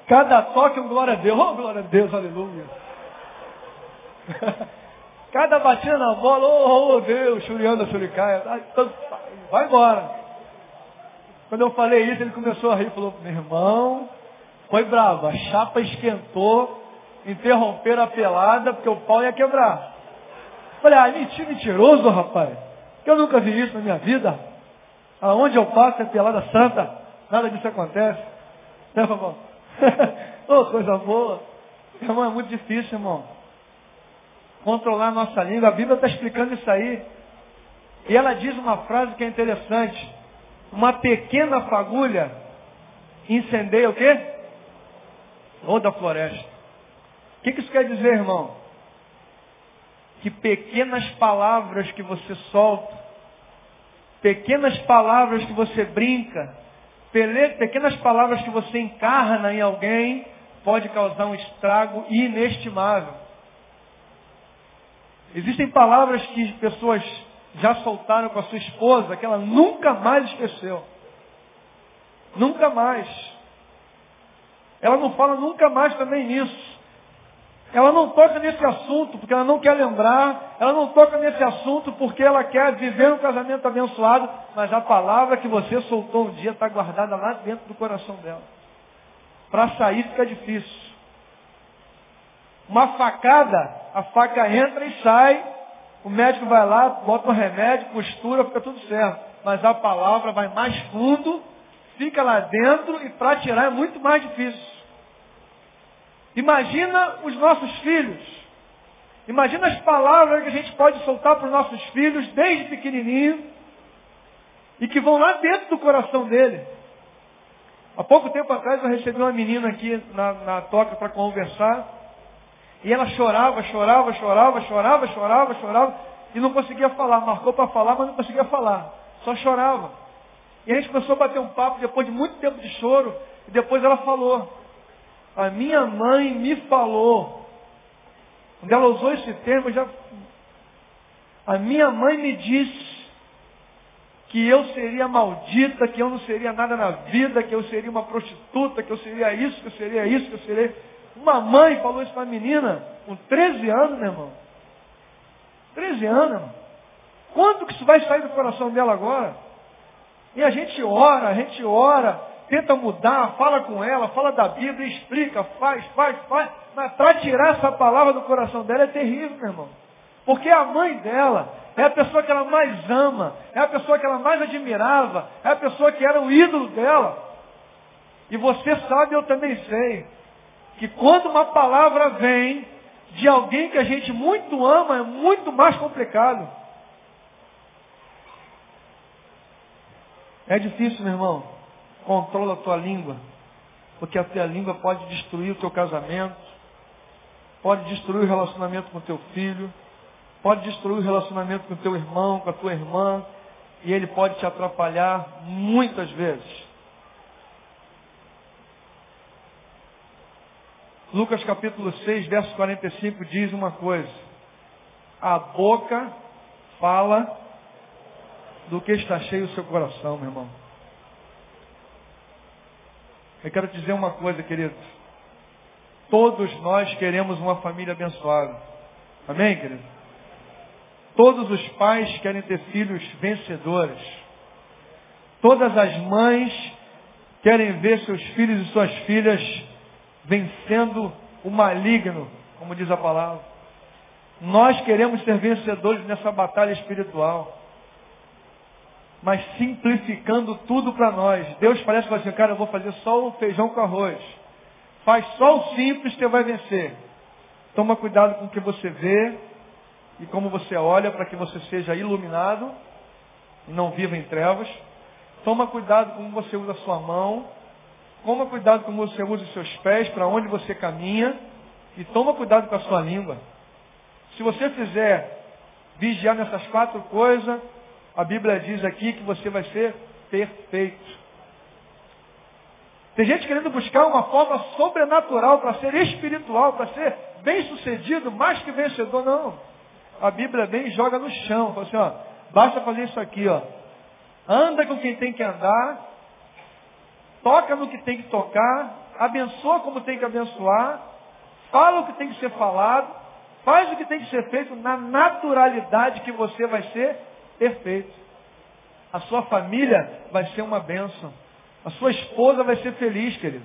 [SPEAKER 1] Cada toque um glória a Deus. Oh, glória a Deus, aleluia. Cada batida na bola, oh, oh Deus, churiando a churicaia. Vai embora. Quando eu falei isso, ele começou a rir, falou, meu irmão, foi bravo, a chapa esquentou, interromperam a pelada, porque o pau ia quebrar. Falei, ah, mentira, mentiroso, rapaz. Eu nunca vi isso na minha vida. Aonde eu passo é pelada santa, nada disso acontece. Né, irmão? oh, coisa boa. Irmão, é muito difícil, irmão. Controlar a nossa língua. A Bíblia está explicando isso aí. E ela diz uma frase que é interessante uma pequena fagulha incendeia o quê? Toda a floresta. O que, isso quer dizer, irmão? Que pequenas palavras que você solta, pequenas palavras que você brinca, pequenas palavras que você encarna em alguém, pode causar um estrago inestimável. Existem palavras que pessoas já soltaram com a sua esposa que ela nunca mais esqueceu. Nunca mais. Ela não fala nunca mais também nisso. Ela não toca nesse assunto porque ela não quer lembrar. Ela não toca nesse assunto porque ela quer viver um casamento abençoado. Mas a palavra que você soltou um dia está guardada lá dentro do coração dela. Para sair fica difícil. Uma facada, a faca entra e sai O médico vai lá, bota um remédio, costura, fica tudo certo. Mas a palavra vai mais fundo, fica lá dentro e para tirar é muito mais difícil. Imagina os nossos filhos. Imagina as palavras que a gente pode soltar para os nossos filhos desde pequenininho e que vão lá dentro do coração dele. Há pouco tempo atrás eu recebi uma menina aqui na, na toca para conversar e ela chorava, chorava, chorava, chorava, chorava, chorava e não conseguia falar. Marcou para falar, mas não conseguia falar. Só chorava. E a gente começou a bater um papo depois de muito tempo de choro e depois ela falou. A minha mãe me falou. Quando ela usou esse termo, já. A minha mãe me disse que eu seria maldita, que eu não seria nada na vida, que eu seria uma prostituta, que eu seria isso, que eu seria isso, que eu seria. Uma mãe falou isso para a menina com 13 anos, meu irmão. 13 anos, irmão. Quanto que isso vai sair do coração dela agora? E a gente ora, a gente ora, tenta mudar, fala com ela, fala da Bíblia, explica, faz, faz, faz. Mas para tirar essa palavra do coração dela é terrível, meu irmão. Porque a mãe dela é a pessoa que ela mais ama, é a pessoa que ela mais admirava, é a pessoa que era o ídolo dela. E você sabe, eu também sei, que quando uma palavra vem de alguém que a gente muito ama, é muito mais complicado. É difícil, meu irmão. Controla a tua língua, porque a tua língua pode destruir o teu casamento, pode destruir o relacionamento com o teu filho, pode destruir o relacionamento com o teu irmão, com a tua irmã, e ele pode te atrapalhar muitas vezes. Lucas capítulo 6, verso 45 diz uma coisa. A boca fala do que está cheio o seu coração, meu irmão. Eu quero dizer uma coisa, querido. Todos nós queremos uma família abençoada. Amém, querido? Todos os pais querem ter filhos vencedores. Todas as mães querem ver seus filhos e suas filhas vencendo o maligno, como diz a palavra. Nós queremos ser vencedores nessa batalha espiritual mas simplificando tudo para nós. Deus parece que assim, cara, eu vou fazer só o feijão com arroz. Faz só o simples que vai vencer. Toma cuidado com o que você vê e como você olha para que você seja iluminado e não viva em trevas. Toma cuidado com como você usa a sua mão. Toma cuidado com como você usa os seus pés, para onde você caminha. E toma cuidado com a sua língua. Se você fizer vigiar nessas quatro coisas, a Bíblia diz aqui que você vai ser perfeito. Tem gente querendo buscar uma forma sobrenatural para ser espiritual, para ser bem sucedido, mais que vencedor, não. A Bíblia vem e joga no chão. Fala assim, ó, basta fazer isso aqui, ó. Anda com quem tem que andar, toca no que tem que tocar, abençoa como tem que abençoar, fala o que tem que ser falado, faz o que tem que ser feito na naturalidade que você vai ser perfeito. A sua família vai ser uma bênção. A sua esposa vai ser feliz, querido.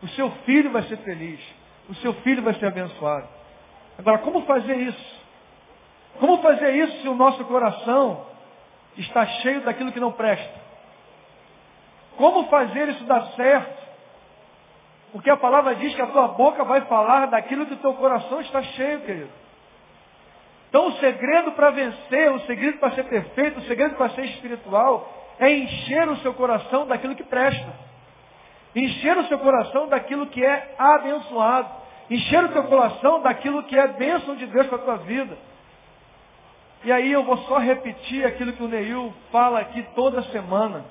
[SPEAKER 1] O seu filho vai ser feliz. O seu filho vai ser abençoado. Agora, como fazer isso? Como fazer isso se o nosso coração está cheio daquilo que não presta? Como fazer isso dar certo? Porque a palavra diz que a tua boca vai falar daquilo que o teu coração está cheio, querido. Então o segredo para vencer, o segredo para ser perfeito, o segredo para ser espiritual é encher o seu coração daquilo que presta. Encher o seu coração daquilo que é abençoado. Encher o seu coração daquilo que é bênção de Deus para a tua vida. E aí eu vou só repetir aquilo que o Neil fala aqui toda semana.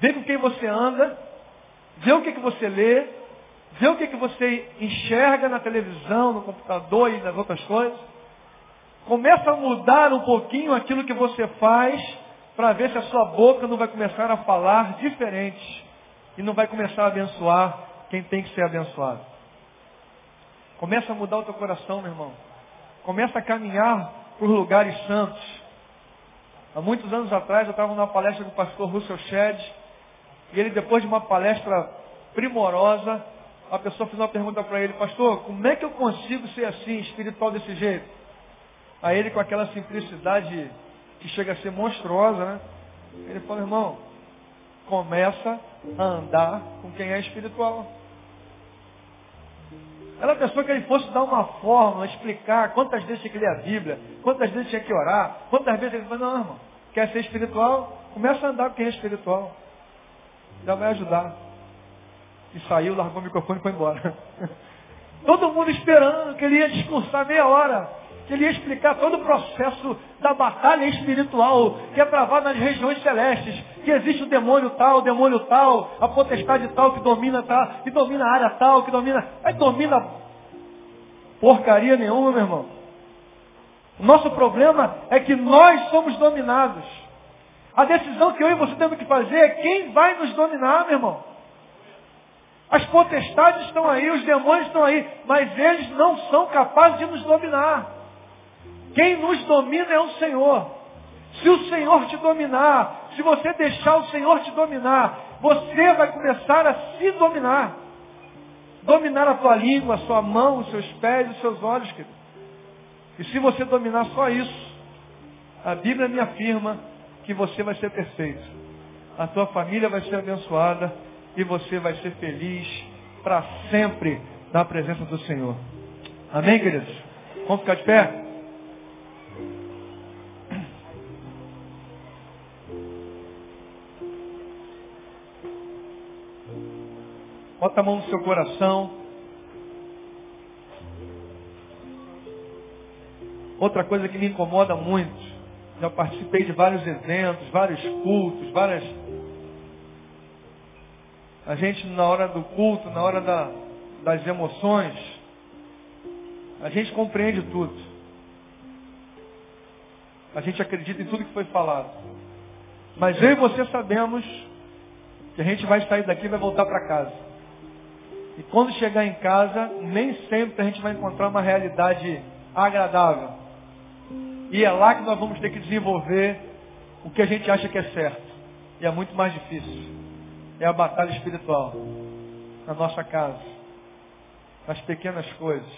[SPEAKER 1] Vê com quem você anda, vê o que, que você lê, vê o que, que você enxerga na televisão, no computador e nas outras coisas. Começa a mudar um pouquinho aquilo que você faz para ver se a sua boca não vai começar a falar diferente e não vai começar a abençoar quem tem que ser abençoado. Começa a mudar o teu coração, meu irmão. Começa a caminhar por lugares santos. Há muitos anos atrás eu estava numa palestra do pastor Russell Shedd e ele depois de uma palestra primorosa, a pessoa fez uma pergunta para ele, pastor, como é que eu consigo ser assim, espiritual desse jeito? a ele com aquela simplicidade que chega a ser monstruosa, né? Ele fala, irmão, começa a andar com quem é espiritual. Ela pensou que ele fosse dar uma fórmula, explicar quantas vezes tinha que ler a Bíblia, quantas vezes tinha que orar, quantas vezes ele falou, não, irmão, quer ser espiritual? Começa a andar com quem é espiritual. Já vai ajudar. E saiu, largou o microfone e foi embora. Todo mundo esperando que ele ia discursar meia hora. Que ele ia explicar todo o processo da batalha espiritual que é travado nas regiões celestes. Que existe o demônio tal, o demônio tal, a potestade tal que domina tal, que domina a área tal, que domina. Aí domina porcaria nenhuma, meu irmão. O nosso problema é que nós somos dominados. A decisão que eu e você temos que fazer é quem vai nos dominar, meu irmão. As potestades estão aí, os demônios estão aí, mas eles não são capazes de nos dominar. Quem nos domina é o Senhor. Se o Senhor te dominar, se você deixar o Senhor te dominar, você vai começar a se dominar. Dominar a tua língua, a sua mão, os seus pés, os seus olhos, querido. E se você dominar só isso, a Bíblia me afirma que você vai ser perfeito. A tua família vai ser abençoada e você vai ser feliz para sempre na presença do Senhor. Amém, queridos? Vamos ficar de pé? Bota a mão no seu coração. Outra coisa que me incomoda muito, já participei de vários eventos, vários cultos, várias a gente, na hora do culto, na hora da, das emoções, a gente compreende tudo. A gente acredita em tudo que foi falado. Mas eu e você sabemos que a gente vai sair daqui e vai voltar para casa. E quando chegar em casa, nem sempre a gente vai encontrar uma realidade agradável. E é lá que nós vamos ter que desenvolver o que a gente acha que é certo. E é muito mais difícil é a batalha espiritual na nossa casa, nas pequenas coisas.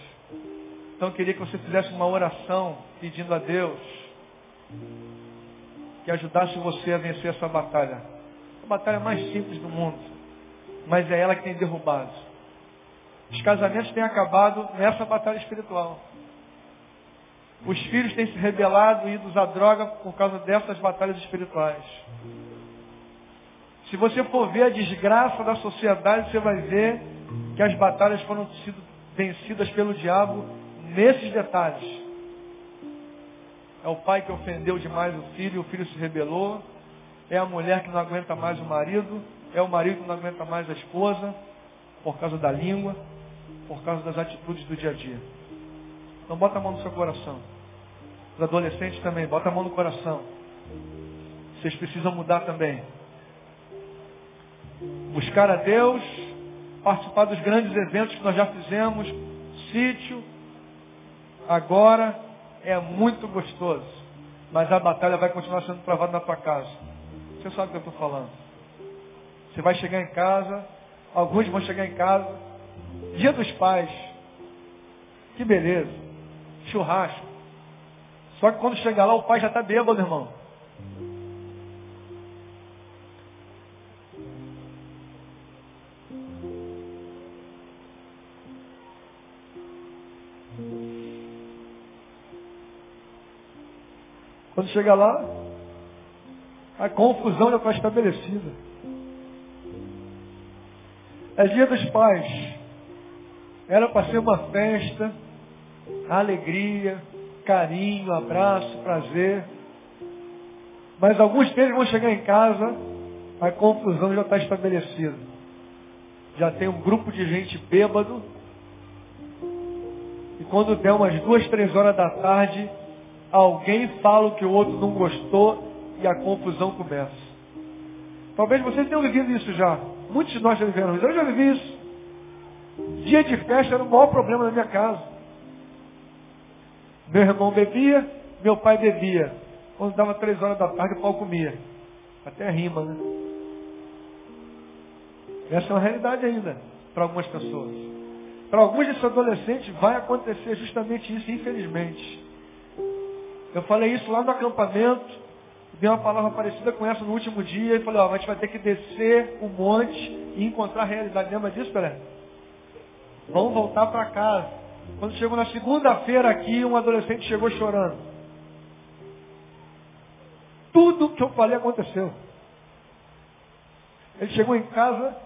[SPEAKER 1] Então eu queria que você fizesse uma oração pedindo a Deus que ajudasse você a vencer essa batalha. A batalha mais simples do mundo, mas é ela que tem derrubado. Os casamentos têm acabado nessa batalha espiritual. Os filhos têm se rebelado e ido à droga por causa dessas batalhas espirituais. Se você for ver a desgraça da sociedade, você vai ver que as batalhas foram sido vencidas pelo diabo nesses detalhes. É o pai que ofendeu demais o filho, o filho se rebelou. É a mulher que não aguenta mais o marido. É o marido que não aguenta mais a esposa, por causa da língua, por causa das atitudes do dia a dia. Então bota a mão no seu coração. Os adolescentes também, bota a mão no coração. Vocês precisam mudar também buscar a Deus, participar dos grandes eventos que nós já fizemos, sítio, agora é muito gostoso. Mas a batalha vai continuar sendo travada na tua casa. Você sabe o que eu estou falando. Você vai chegar em casa, alguns vão chegar em casa, dia dos pais. Que beleza. Churrasco. Só que quando chegar lá, o pai já está bêbado, irmão. Quando chega lá, a confusão já está estabelecida. É dia dos pais. Era para ser uma festa, alegria, carinho, abraço, prazer. Mas alguns deles vão chegar em casa, a confusão já está estabelecida. Já tem um grupo de gente bêbado. E quando der umas duas, três horas da tarde, alguém fala o que o outro não gostou e a confusão começa. Talvez vocês tenham vivido isso já. Muitos de nós já viveram isso. Eu já vivi isso. Dia de festa era o maior problema da minha casa. Meu irmão bebia, meu pai bebia. Quando dava três horas da tarde, o pau comia. Até rima, né? Essa é uma realidade ainda para algumas pessoas. Para alguns desses adolescentes vai acontecer justamente isso, infelizmente. Eu falei isso lá no acampamento, vi uma palavra parecida com essa no último dia, e falei, ó, a gente vai ter que descer o monte e encontrar a realidade. Lembra disso, Pelé? Vamos voltar para casa. Quando chegou na segunda-feira aqui, um adolescente chegou chorando. Tudo que eu falei aconteceu. Ele chegou em casa,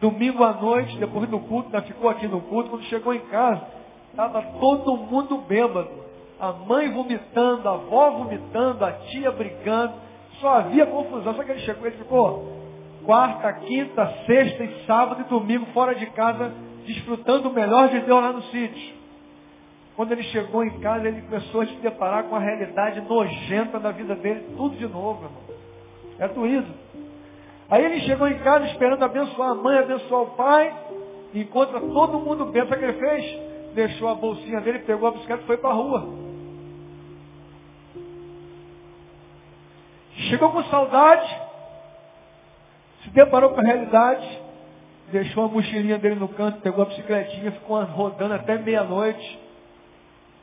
[SPEAKER 1] domingo à noite, depois do culto, ainda ficou aqui no culto. Quando chegou em casa, estava todo mundo bêbado. A mãe vomitando, a avó vomitando, a tia brigando. Só havia confusão. Só que ele chegou, ele ficou quarta, quinta, sexta e sábado e domingo fora de casa, desfrutando o melhor de Deus lá no sítio. Quando ele chegou em casa, ele começou a se deparar com a realidade nojenta da vida dele, tudo de novo, irmão. É doído. Aí ele chegou em casa esperando abençoar a mãe, abençoar o pai, encontra todo mundo bem. Sabe o que ele fez? Deixou a bolsinha dele, pegou a bicicleta e foi para a rua. Chegou com saudade, se deparou com a realidade, deixou a mochilinha dele no canto, pegou a bicicletinha, ficou rodando até meia-noite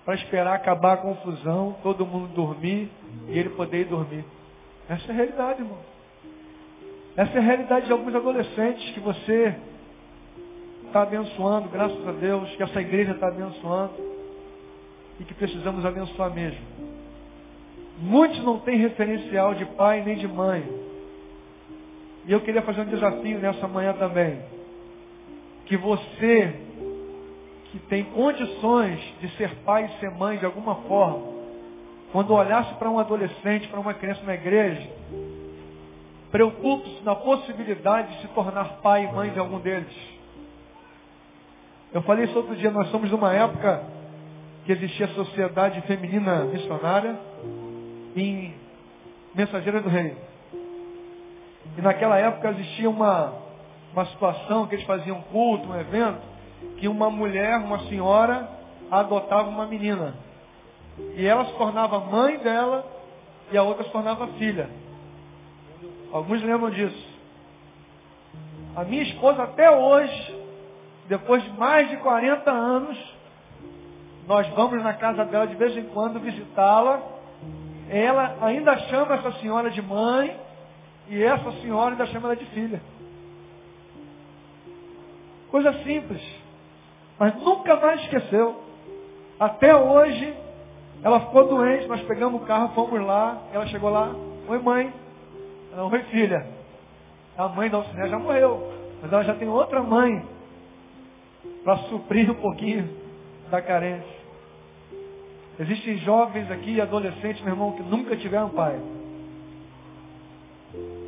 [SPEAKER 1] para esperar acabar a confusão, todo mundo dormir e ele poder ir dormir. Essa é a realidade, irmão. Essa é a realidade de alguns adolescentes que você está abençoando, graças a Deus, que essa igreja está abençoando e que precisamos abençoar mesmo. Muitos não têm referencial de pai nem de mãe. E eu queria fazer um desafio nessa manhã também. Que você, que tem condições de ser pai e ser mãe de alguma forma, quando olhasse para um adolescente, para uma criança na igreja, Preocupe-se na possibilidade de se tornar pai e mãe de algum deles. Eu falei isso outro dia, nós somos numa época que existia a sociedade feminina missionária em Mensageira do Rei. E naquela época existia uma, uma situação que eles faziam culto, um evento, que uma mulher, uma senhora, adotava uma menina. E ela se tornava mãe dela e a outra se tornava filha. Alguns lembram disso. A minha esposa até hoje, depois de mais de 40 anos, nós vamos na casa dela de vez em quando visitá-la. Ela ainda chama essa senhora de mãe e essa senhora ainda chama ela de filha. Coisa simples. Mas nunca mais esqueceu. Até hoje, ela ficou doente, nós pegamos o carro, fomos lá, ela chegou lá, oi mãe, não, oi filha. A mãe da Alciné já morreu. Mas ela já tem outra mãe para suprir um pouquinho da carência. Existem jovens aqui, adolescentes, meu irmão, que nunca tiveram pai.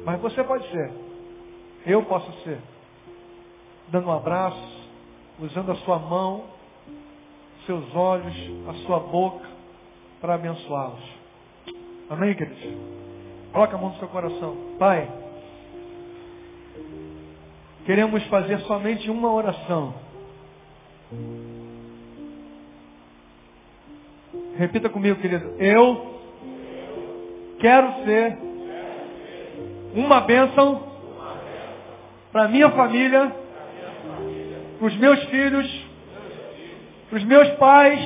[SPEAKER 1] Mas você pode ser. Eu posso ser. Dando um abraço, usando a sua mão, seus olhos, a sua boca, para abençoá-los. Amém, queridos? Coloca a mão no seu coração. Pai, queremos fazer somente uma oração. Repita comigo, querido. Eu quero ser uma bênção para minha família, para os meus filhos, para os meus pais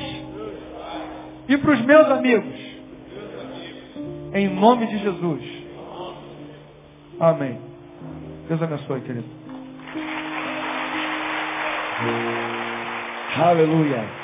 [SPEAKER 1] e para os meus amigos. Em nome de Jesus. Amém. Deus abençoe, querido.
[SPEAKER 2] Aleluia.